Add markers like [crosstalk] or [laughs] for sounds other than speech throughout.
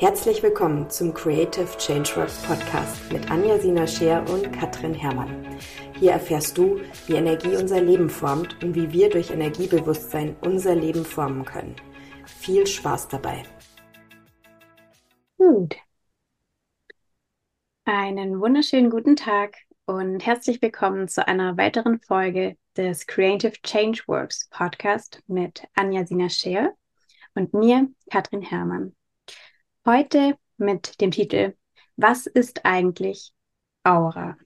Herzlich willkommen zum Creative Changeworks Podcast mit Anja Sina Scheer und Katrin Herrmann. Hier erfährst du, wie Energie unser Leben formt und wie wir durch Energiebewusstsein unser Leben formen können. Viel Spaß dabei. Gut. Einen wunderschönen guten Tag und herzlich willkommen zu einer weiteren Folge des Creative Changeworks Podcast mit Anja Sina Scheer und mir, Katrin Herrmann. Heute mit dem Titel Was ist eigentlich Aura?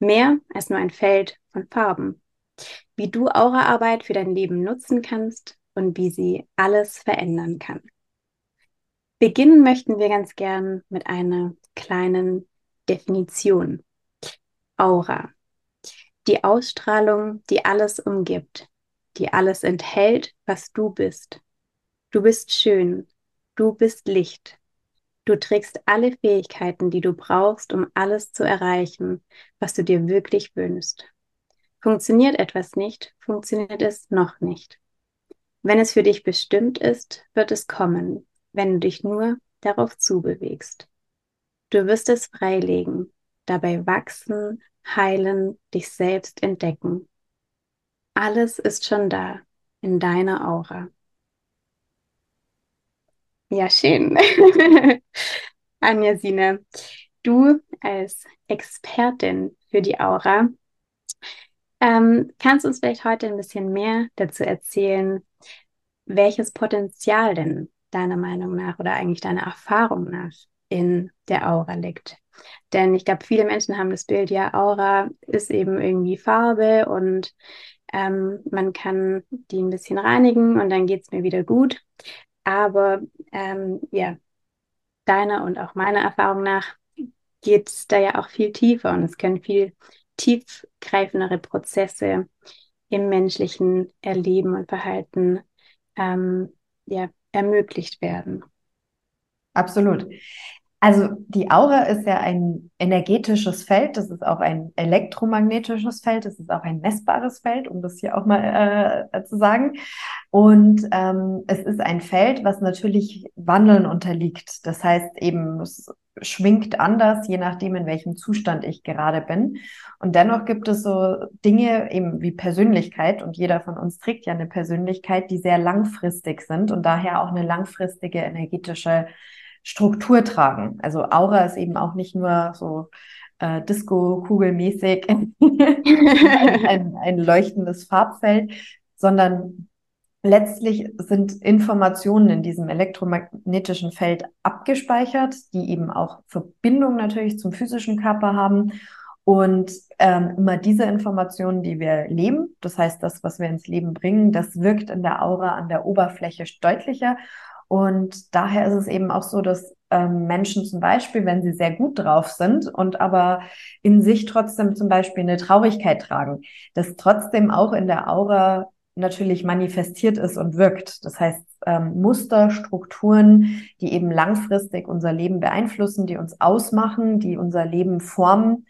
Mehr als nur ein Feld von Farben. Wie du Auraarbeit für dein Leben nutzen kannst und wie sie alles verändern kann. Beginnen möchten wir ganz gern mit einer kleinen Definition. Aura. Die Ausstrahlung, die alles umgibt, die alles enthält, was du bist. Du bist schön, Du bist Licht. Du trägst alle Fähigkeiten, die du brauchst, um alles zu erreichen, was du dir wirklich wünschst. Funktioniert etwas nicht, funktioniert es noch nicht. Wenn es für dich bestimmt ist, wird es kommen, wenn du dich nur darauf zubewegst. Du wirst es freilegen, dabei wachsen, heilen, dich selbst entdecken. Alles ist schon da, in deiner Aura. Ja, schön. [laughs] Anja Sine, du als Expertin für die Aura, ähm, kannst uns vielleicht heute ein bisschen mehr dazu erzählen, welches Potenzial denn deiner Meinung nach oder eigentlich deiner Erfahrung nach in der Aura liegt? Denn ich glaube, viele Menschen haben das Bild, ja, Aura ist eben irgendwie Farbe und ähm, man kann die ein bisschen reinigen und dann geht es mir wieder gut. Aber ähm, ja, deiner und auch meiner Erfahrung nach geht es da ja auch viel tiefer und es können viel tiefgreifendere Prozesse im menschlichen Erleben und Verhalten ähm, ja, ermöglicht werden. Absolut. Also die Aura ist ja ein energetisches Feld, das ist auch ein elektromagnetisches Feld, das ist auch ein messbares Feld, um das hier auch mal äh, zu sagen. Und ähm, es ist ein Feld, was natürlich Wandeln unterliegt. Das heißt eben, es schwingt anders, je nachdem, in welchem Zustand ich gerade bin. Und dennoch gibt es so Dinge eben wie Persönlichkeit und jeder von uns trägt ja eine Persönlichkeit, die sehr langfristig sind und daher auch eine langfristige energetische Struktur tragen. Also Aura ist eben auch nicht nur so äh, Disco-Kugelmäßig [laughs] ein, ein leuchtendes Farbfeld, sondern letztlich sind Informationen in diesem elektromagnetischen Feld abgespeichert, die eben auch Verbindung natürlich zum physischen Körper haben. Und ähm, immer diese Informationen, die wir leben, das heißt, das, was wir ins Leben bringen, das wirkt in der Aura an der Oberfläche deutlicher. Und daher ist es eben auch so, dass ähm, Menschen zum Beispiel, wenn sie sehr gut drauf sind und aber in sich trotzdem zum Beispiel eine Traurigkeit tragen, das trotzdem auch in der Aura natürlich manifestiert ist und wirkt. Das heißt, ähm, Muster, Strukturen, die eben langfristig unser Leben beeinflussen, die uns ausmachen, die unser Leben formen,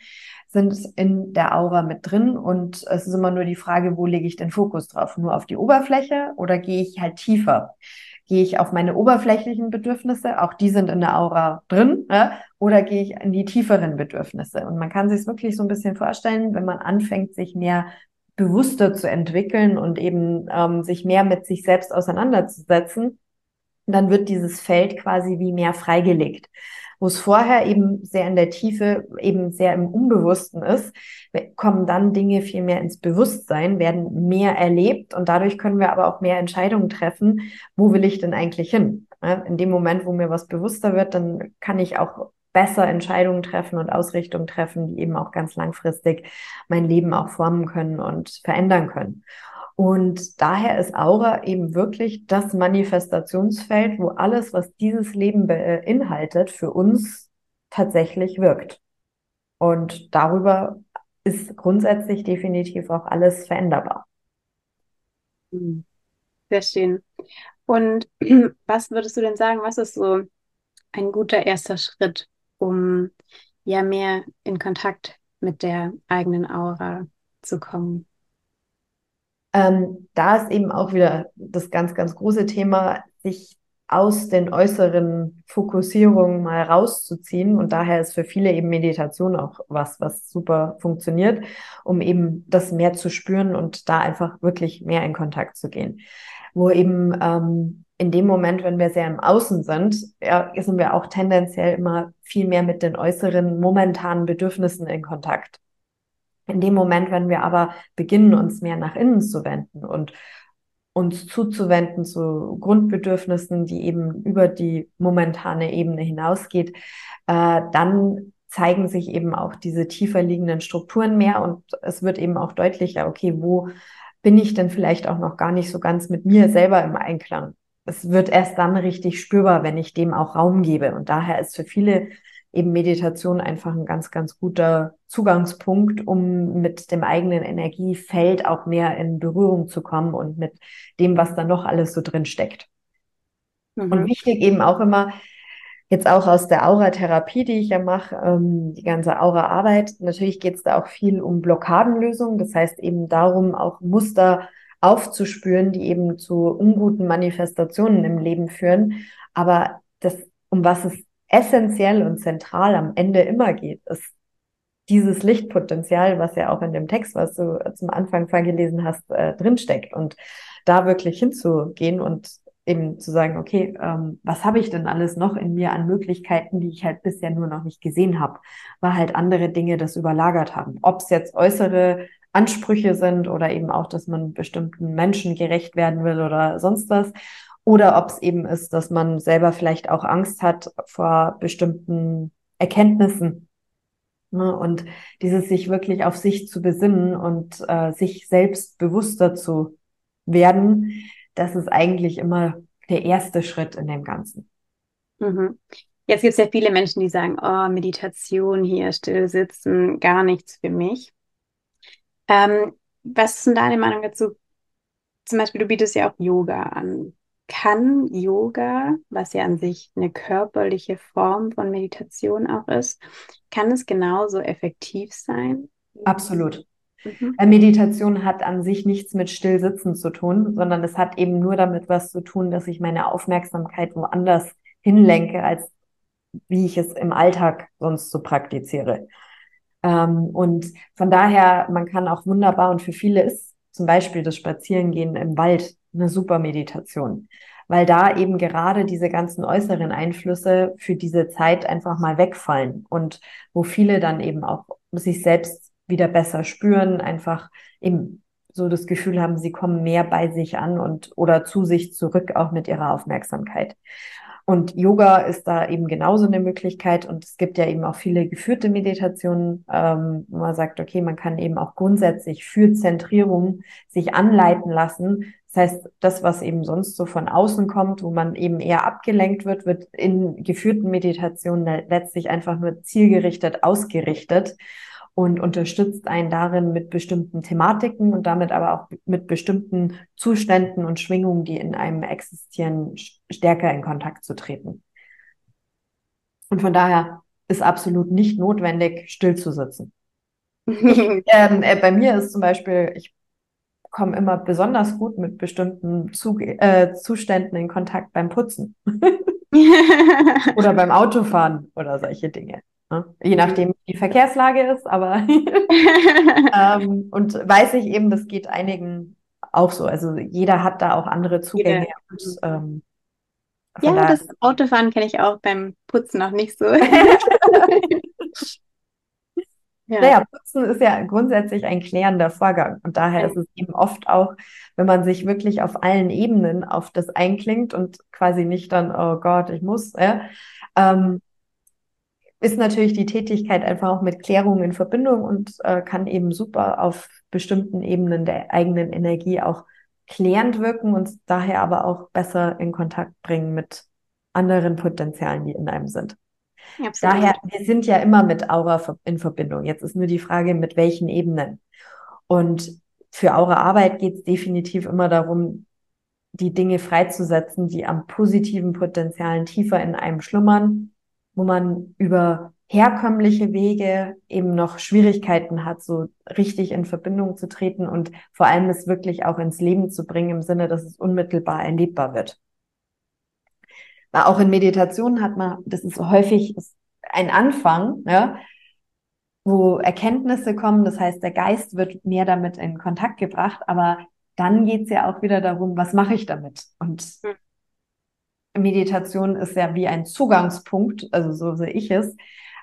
sind in der Aura mit drin. Und es ist immer nur die Frage, wo lege ich den Fokus drauf? Nur auf die Oberfläche oder gehe ich halt tiefer? Gehe ich auf meine oberflächlichen Bedürfnisse, auch die sind in der Aura drin, ja? oder gehe ich in die tieferen Bedürfnisse? Und man kann sich es wirklich so ein bisschen vorstellen, wenn man anfängt, sich mehr bewusster zu entwickeln und eben ähm, sich mehr mit sich selbst auseinanderzusetzen, dann wird dieses Feld quasi wie mehr freigelegt wo es vorher eben sehr in der Tiefe, eben sehr im Unbewussten ist, kommen dann Dinge viel mehr ins Bewusstsein, werden mehr erlebt und dadurch können wir aber auch mehr Entscheidungen treffen, wo will ich denn eigentlich hin? In dem Moment, wo mir was bewusster wird, dann kann ich auch besser Entscheidungen treffen und Ausrichtungen treffen, die eben auch ganz langfristig mein Leben auch formen können und verändern können. Und daher ist Aura eben wirklich das Manifestationsfeld, wo alles, was dieses Leben beinhaltet, für uns tatsächlich wirkt. Und darüber ist grundsätzlich definitiv auch alles veränderbar. Hm. Sehr schön. Und [clears throat] was würdest du denn sagen, was ist so ein guter erster Schritt, um ja mehr in Kontakt mit der eigenen Aura zu kommen? Ähm, da ist eben auch wieder das ganz, ganz große Thema, sich aus den äußeren Fokussierungen mal rauszuziehen. Und daher ist für viele eben Meditation auch was, was super funktioniert, um eben das mehr zu spüren und da einfach wirklich mehr in Kontakt zu gehen. Wo eben ähm, in dem Moment, wenn wir sehr im Außen sind, ja, sind wir auch tendenziell immer viel mehr mit den äußeren momentanen Bedürfnissen in Kontakt. In dem Moment, wenn wir aber beginnen, uns mehr nach innen zu wenden und uns zuzuwenden zu Grundbedürfnissen, die eben über die momentane Ebene hinausgeht, äh, dann zeigen sich eben auch diese tiefer liegenden Strukturen mehr und es wird eben auch deutlicher, okay, wo bin ich denn vielleicht auch noch gar nicht so ganz mit mir selber im Einklang? Es wird erst dann richtig spürbar, wenn ich dem auch Raum gebe. Und daher ist für viele eben Meditation einfach ein ganz, ganz guter Zugangspunkt, um mit dem eigenen Energiefeld auch mehr in Berührung zu kommen und mit dem, was da noch alles so drin steckt. Mhm. Und wichtig eben auch immer, jetzt auch aus der Aura-Therapie, die ich ja mache, ähm, die ganze Aura-Arbeit, natürlich geht es da auch viel um Blockadenlösung. Das heißt eben darum, auch Muster aufzuspüren, die eben zu unguten Manifestationen im Leben führen. Aber das, um was es essentiell und zentral am Ende immer geht, ist dieses Lichtpotenzial, was ja auch in dem Text, was du zum Anfang vorgelesen hast, äh, drinsteckt. Und da wirklich hinzugehen und eben zu sagen, okay, ähm, was habe ich denn alles noch in mir an Möglichkeiten, die ich halt bisher nur noch nicht gesehen habe, weil halt andere Dinge das überlagert haben. Ob es jetzt äußere Ansprüche sind oder eben auch, dass man bestimmten Menschen gerecht werden will oder sonst was. Oder ob es eben ist, dass man selber vielleicht auch Angst hat vor bestimmten Erkenntnissen. Ne? Und dieses sich wirklich auf sich zu besinnen und äh, sich selbst bewusster zu werden, das ist eigentlich immer der erste Schritt in dem Ganzen. Mhm. Jetzt gibt es ja viele Menschen, die sagen, oh, Meditation hier, still sitzen, gar nichts für mich. Ähm, was ist denn deine Meinung dazu? Zum Beispiel, du bietest ja auch Yoga an kann Yoga, was ja an sich eine körperliche Form von Meditation auch ist, kann es genauso effektiv sein? Absolut. Mhm. Meditation hat an sich nichts mit Stillsitzen zu tun, sondern es hat eben nur damit was zu tun, dass ich meine Aufmerksamkeit woanders hinlenke, als wie ich es im Alltag sonst so praktiziere. Ähm, und von daher, man kann auch wunderbar und für viele ist zum Beispiel das Spazierengehen im Wald eine super Meditation, weil da eben gerade diese ganzen äußeren Einflüsse für diese Zeit einfach mal wegfallen und wo viele dann eben auch sich selbst wieder besser spüren, einfach eben so das Gefühl haben, sie kommen mehr bei sich an und oder zu sich zurück auch mit ihrer Aufmerksamkeit. Und Yoga ist da eben genauso eine Möglichkeit. Und es gibt ja eben auch viele geführte Meditationen, ähm, wo man sagt, okay, man kann eben auch grundsätzlich für Zentrierung sich anleiten lassen. Das heißt, das, was eben sonst so von außen kommt, wo man eben eher abgelenkt wird, wird in geführten Meditationen letztlich einfach nur zielgerichtet ausgerichtet und unterstützt einen darin mit bestimmten Thematiken und damit aber auch mit bestimmten Zuständen und Schwingungen, die in einem existieren, stärker in Kontakt zu treten. Und von daher ist absolut nicht notwendig, still zu sitzen. [laughs] ähm, äh, bei mir ist zum Beispiel, ich komme immer besonders gut mit bestimmten Zug äh, Zuständen in Kontakt beim Putzen [laughs] oder beim Autofahren oder solche Dinge. Ne? Je mhm. nachdem, wie die Verkehrslage ist, aber [laughs] ähm, und weiß ich eben, das geht einigen auch so. Also jeder hat da auch andere Zugänge. Und, ähm, ja, das Autofahren kenne ich auch beim Putzen noch nicht so. [laughs] Ja. Naja, Putzen ist ja grundsätzlich ein klärender Vorgang. Und daher ist es eben oft auch, wenn man sich wirklich auf allen Ebenen auf das einklingt und quasi nicht dann, oh Gott, ich muss, ja, ähm, ist natürlich die Tätigkeit einfach auch mit Klärung in Verbindung und äh, kann eben super auf bestimmten Ebenen der eigenen Energie auch klärend wirken und daher aber auch besser in Kontakt bringen mit anderen Potenzialen, die in einem sind. Ja, daher, wir sind ja immer mit Aura in Verbindung. Jetzt ist nur die Frage, mit welchen Ebenen. Und für Aura-Arbeit geht es definitiv immer darum, die Dinge freizusetzen, die am positiven Potenzialen tiefer in einem schlummern wo man über herkömmliche Wege eben noch Schwierigkeiten hat, so richtig in Verbindung zu treten und vor allem es wirklich auch ins Leben zu bringen im Sinne, dass es unmittelbar erlebbar wird. Auch in Meditationen hat man, das ist häufig ein Anfang, ja, wo Erkenntnisse kommen. Das heißt, der Geist wird mehr damit in Kontakt gebracht, aber dann geht es ja auch wieder darum, was mache ich damit? Und hm. Meditation ist ja wie ein Zugangspunkt, also so sehe ich es.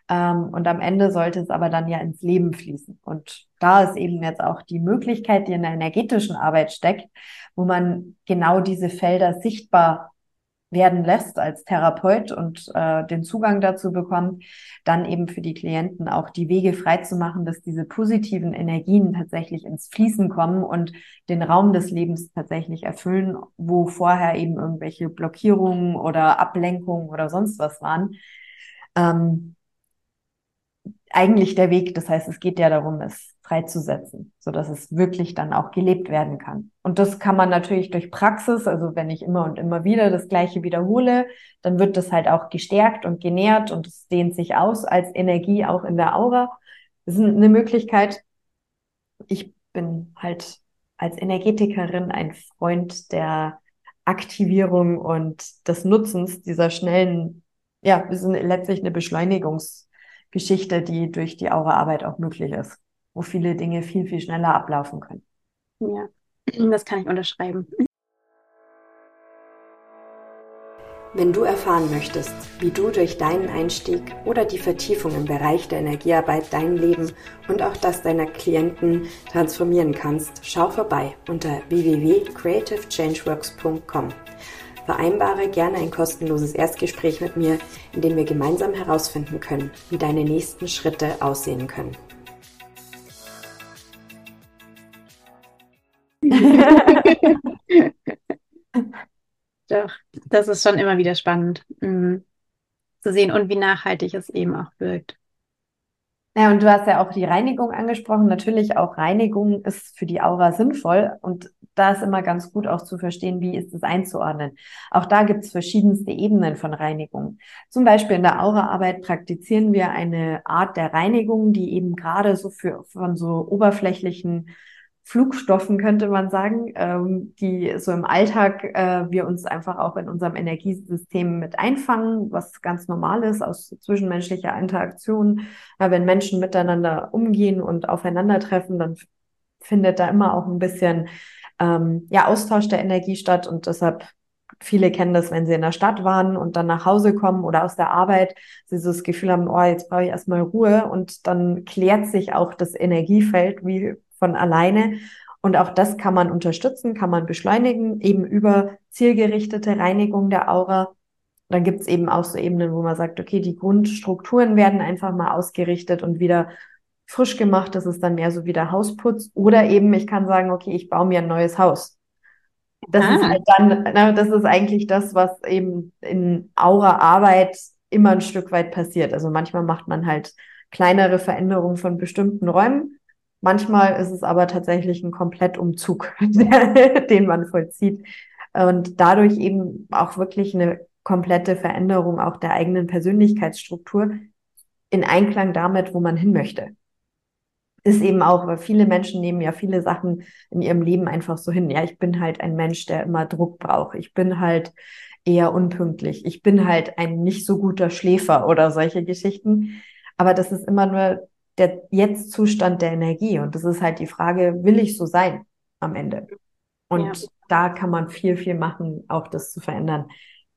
Ähm, und am Ende sollte es aber dann ja ins Leben fließen. Und da ist eben jetzt auch die Möglichkeit, die in der energetischen Arbeit steckt, wo man genau diese Felder sichtbar werden lässt als Therapeut und äh, den Zugang dazu bekommt, dann eben für die Klienten auch die Wege frei zu machen, dass diese positiven Energien tatsächlich ins Fließen kommen und den Raum des Lebens tatsächlich erfüllen, wo vorher eben irgendwelche Blockierungen oder Ablenkungen oder sonst was waren. Ähm, eigentlich der Weg. Das heißt, es geht ja darum, es freizusetzen, so dass es wirklich dann auch gelebt werden kann. Und das kann man natürlich durch Praxis, also wenn ich immer und immer wieder das Gleiche wiederhole, dann wird das halt auch gestärkt und genährt und es dehnt sich aus als Energie auch in der Aura. Das ist eine Möglichkeit. Ich bin halt als Energetikerin ein Freund der Aktivierung und des Nutzens dieser schnellen, ja, wir sind letztlich eine Beschleunigungs- Geschichte, die durch die Aura-Arbeit auch möglich ist, wo viele Dinge viel, viel schneller ablaufen können. Ja, [clears throat] das kann ich unterschreiben. Wenn du erfahren möchtest, wie du durch deinen Einstieg oder die Vertiefung im Bereich der Energiearbeit dein Leben und auch das deiner Klienten transformieren kannst, schau vorbei unter www.creativechangeworks.com. Vereinbare gerne ein kostenloses Erstgespräch mit mir, in dem wir gemeinsam herausfinden können, wie deine nächsten Schritte aussehen können. [laughs] Doch, das ist schon immer wieder spannend mh, zu sehen und wie nachhaltig es eben auch wirkt. Ja, und du hast ja auch die Reinigung angesprochen. Natürlich auch Reinigung ist für die Aura sinnvoll und da ist immer ganz gut auch zu verstehen, wie ist es einzuordnen. Auch da gibt es verschiedenste Ebenen von Reinigung. Zum Beispiel in der Auraarbeit praktizieren wir eine Art der Reinigung, die eben gerade so für von so oberflächlichen Flugstoffen, könnte man sagen, ähm, die so im Alltag äh, wir uns einfach auch in unserem Energiesystem mit einfangen, was ganz normal ist aus zwischenmenschlicher Interaktion. Ja, wenn Menschen miteinander umgehen und aufeinandertreffen, dann findet da immer auch ein bisschen ähm, ja, Austausch der Energie statt und deshalb Viele kennen das, wenn sie in der Stadt waren und dann nach Hause kommen oder aus der Arbeit, sie so das Gefühl haben, oh, jetzt brauche ich erstmal Ruhe und dann klärt sich auch das Energiefeld, wie von alleine. Und auch das kann man unterstützen, kann man beschleunigen, eben über zielgerichtete Reinigung der Aura. Dann gibt es eben auch so Ebenen, wo man sagt, okay, die Grundstrukturen werden einfach mal ausgerichtet und wieder frisch gemacht. Das ist dann mehr so wie der Hausputz. Oder eben, ich kann sagen, okay, ich baue mir ein neues Haus. Das ah. ist halt dann, na, das ist eigentlich das, was eben in Aura-Arbeit immer ein Stück weit passiert. Also manchmal macht man halt kleinere Veränderungen von bestimmten Räumen Manchmal ist es aber tatsächlich ein Komplettumzug, [laughs] den man vollzieht und dadurch eben auch wirklich eine komplette Veränderung auch der eigenen Persönlichkeitsstruktur in Einklang damit, wo man hin möchte. Ist eben auch, weil viele Menschen nehmen ja viele Sachen in ihrem Leben einfach so hin. Ja, ich bin halt ein Mensch, der immer Druck braucht. Ich bin halt eher unpünktlich. Ich bin halt ein nicht so guter Schläfer oder solche Geschichten. Aber das ist immer nur der Jetzt-Zustand der Energie. Und das ist halt die Frage, will ich so sein am Ende? Und ja. da kann man viel, viel machen, auch das zu verändern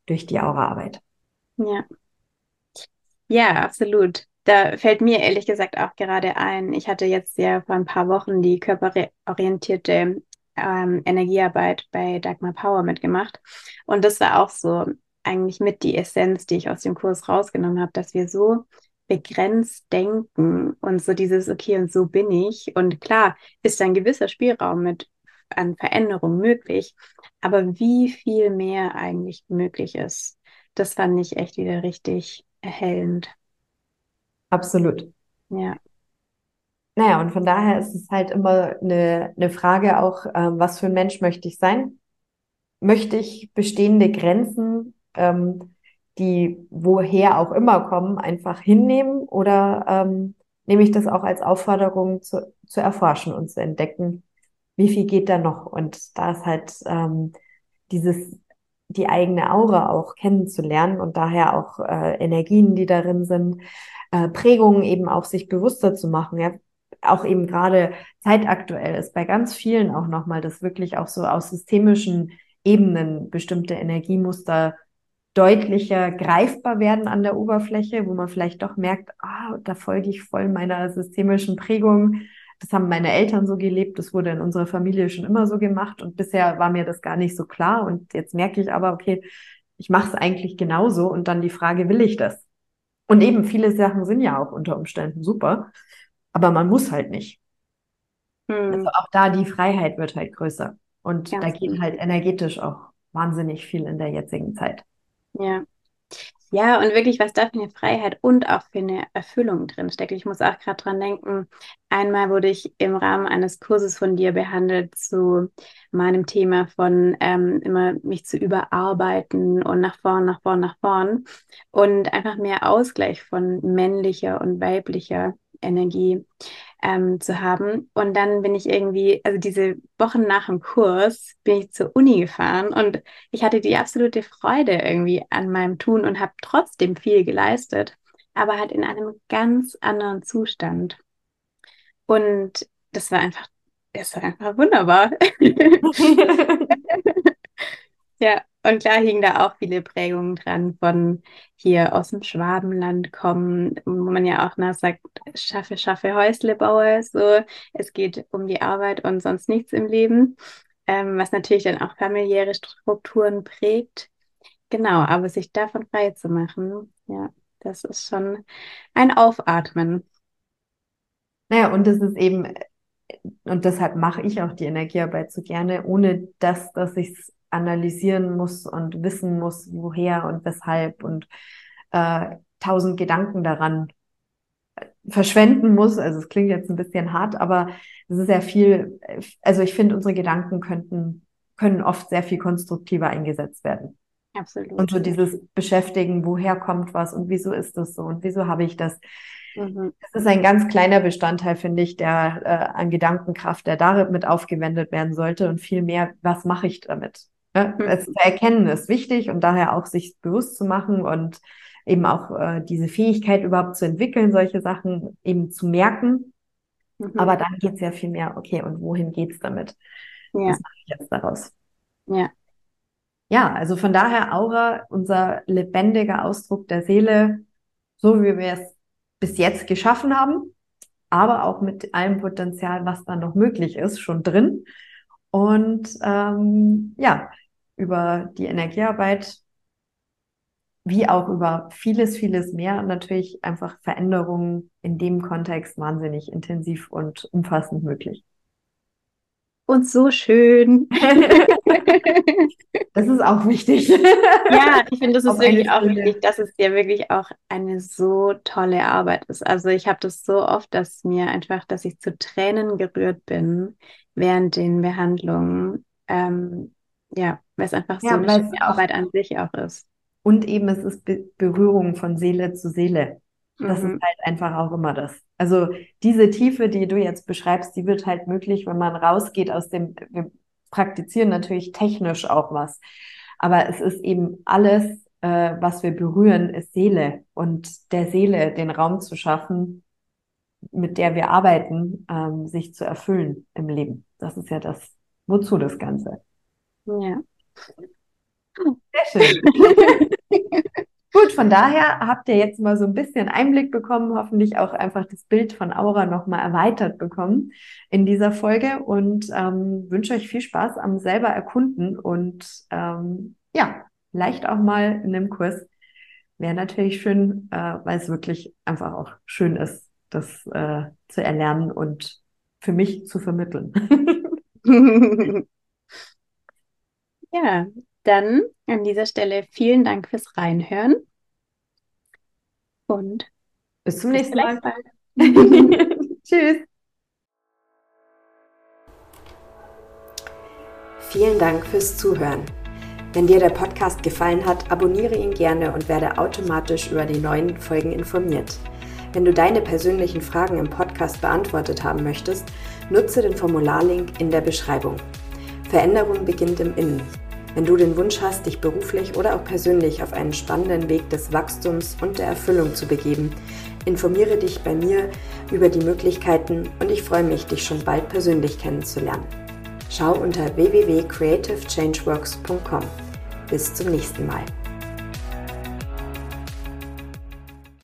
durch die Auraarbeit. Ja. Ja, absolut. Da fällt mir ehrlich gesagt auch gerade ein, ich hatte jetzt ja vor ein paar Wochen die körperorientierte ähm, Energiearbeit bei Dagmar Power mitgemacht. Und das war auch so eigentlich mit die Essenz, die ich aus dem Kurs rausgenommen habe, dass wir so begrenzt denken und so dieses, okay, und so bin ich. Und klar ist ein gewisser Spielraum mit an Veränderung möglich, aber wie viel mehr eigentlich möglich ist, das fand ich echt wieder richtig erhellend. Absolut. Ja. Naja, und von daher ist es halt immer eine, eine Frage auch, ähm, was für ein Mensch möchte ich sein? Möchte ich bestehende Grenzen ähm, die woher auch immer kommen, einfach hinnehmen oder ähm, nehme ich das auch als Aufforderung zu, zu erforschen und zu entdecken, wie viel geht da noch? Und da ist halt ähm, dieses die eigene Aura auch kennenzulernen und daher auch äh, Energien, die darin sind, äh, Prägungen eben auch sich bewusster zu machen. Ja, auch eben gerade zeitaktuell ist bei ganz vielen auch nochmal, dass wirklich auch so aus systemischen Ebenen bestimmte Energiemuster deutlicher greifbar werden an der Oberfläche, wo man vielleicht doch merkt, ah, da folge ich voll meiner systemischen Prägung. Das haben meine Eltern so gelebt, das wurde in unserer Familie schon immer so gemacht und bisher war mir das gar nicht so klar und jetzt merke ich aber, okay, ich mache es eigentlich genauso und dann die Frage, will ich das? Und eben viele Sachen sind ja auch unter Umständen super, aber man muss halt nicht. Hm. Also auch da die Freiheit wird halt größer und Ganz da geht halt energetisch auch wahnsinnig viel in der jetzigen Zeit. Ja. Ja, und wirklich, was da für eine Freiheit und auch für eine Erfüllung drin steckt. Ich muss auch gerade dran denken, einmal wurde ich im Rahmen eines Kurses von dir behandelt zu meinem Thema von ähm, immer mich zu überarbeiten und nach vorn, nach vorn, nach vorn und einfach mehr Ausgleich von männlicher und weiblicher Energie ähm, zu haben. Und dann bin ich irgendwie, also diese Wochen nach dem Kurs, bin ich zur Uni gefahren und ich hatte die absolute Freude irgendwie an meinem Tun und habe trotzdem viel geleistet, aber halt in einem ganz anderen Zustand. Und das war einfach, das war einfach wunderbar. [laughs] [laughs] ja, und klar hingen da auch viele Prägungen dran von hier aus dem Schwabenland kommen, wo man ja auch nach sagt, schaffe, schaffe Häusle baue, so, es geht um die Arbeit und sonst nichts im Leben, ähm, was natürlich dann auch familiäre Strukturen prägt. Genau, aber sich davon frei zu machen, ja, das ist schon ein Aufatmen. Naja, und das ist eben, und deshalb mache ich auch die Energiearbeit so gerne, ohne dass, dass ich es analysieren muss und wissen muss, woher und weshalb und äh, tausend Gedanken daran äh, verschwenden muss. Also es klingt jetzt ein bisschen hart, aber es ist sehr viel, also ich finde, unsere Gedanken könnten, können oft sehr viel konstruktiver eingesetzt werden. Absolut. Und so dieses Beschäftigen, woher kommt was und wieso ist das so und wieso habe ich das? Mhm. Das ist ein ganz kleiner Bestandteil, finde ich, der äh, an Gedankenkraft, der damit aufgewendet werden sollte und viel mehr, was mache ich damit? Ja, mhm. Es zu erkennen ist wichtig und daher auch sich bewusst zu machen und eben auch äh, diese Fähigkeit überhaupt zu entwickeln, solche Sachen eben zu merken. Mhm. Aber dann geht es ja viel mehr, okay, und wohin geht es damit? Ja. Was mache ich jetzt daraus? Ja. Ja, also von daher Aura, unser lebendiger Ausdruck der Seele, so wie wir es bis jetzt geschaffen haben, aber auch mit allem Potenzial, was da noch möglich ist, schon drin. Und ähm, ja, über die Energiearbeit wie auch über vieles, vieles mehr natürlich einfach Veränderungen in dem Kontext wahnsinnig intensiv und umfassend möglich. Und so schön. [laughs] das ist auch wichtig. [laughs] Ja, ich finde, das ist wirklich auch wichtig, dass es ja wirklich auch eine so tolle Arbeit ist. Also ich habe das so oft, dass mir einfach, dass ich zu Tränen gerührt bin während den Behandlungen. Ähm, ja, weil es einfach ja, so eine schöne Arbeit an sich auch ist. Und eben es ist Be Berührung von Seele zu Seele. Das mhm. ist halt einfach auch immer das. Also diese Tiefe, die du jetzt beschreibst, die wird halt möglich, wenn man rausgeht aus dem, wir praktizieren natürlich technisch auch was. Aber es ist eben alles, äh, was wir berühren, ist Seele. Und der Seele den Raum zu schaffen, mit der wir arbeiten, ähm, sich zu erfüllen im Leben. Das ist ja das, wozu das Ganze. Ja. Sehr [laughs] schön. Gut, von daher habt ihr jetzt mal so ein bisschen Einblick bekommen, hoffentlich auch einfach das Bild von Aura nochmal erweitert bekommen in dieser Folge und ähm, wünsche euch viel Spaß am selber erkunden und ähm, ja, vielleicht auch mal in einem Kurs. Wäre natürlich schön, äh, weil es wirklich einfach auch schön ist, das äh, zu erlernen und für mich zu vermitteln. [laughs] Ja, dann an dieser Stelle vielen Dank fürs Reinhören und bis zum nächsten Mal. [laughs] Tschüss. Vielen Dank fürs Zuhören. Wenn dir der Podcast gefallen hat, abonniere ihn gerne und werde automatisch über die neuen Folgen informiert. Wenn du deine persönlichen Fragen im Podcast beantwortet haben möchtest, nutze den Formularlink in der Beschreibung. Veränderung beginnt im Innen. Wenn du den Wunsch hast, dich beruflich oder auch persönlich auf einen spannenden Weg des Wachstums und der Erfüllung zu begeben, informiere dich bei mir über die Möglichkeiten und ich freue mich, dich schon bald persönlich kennenzulernen. Schau unter www.creativechangeworks.com. Bis zum nächsten Mal.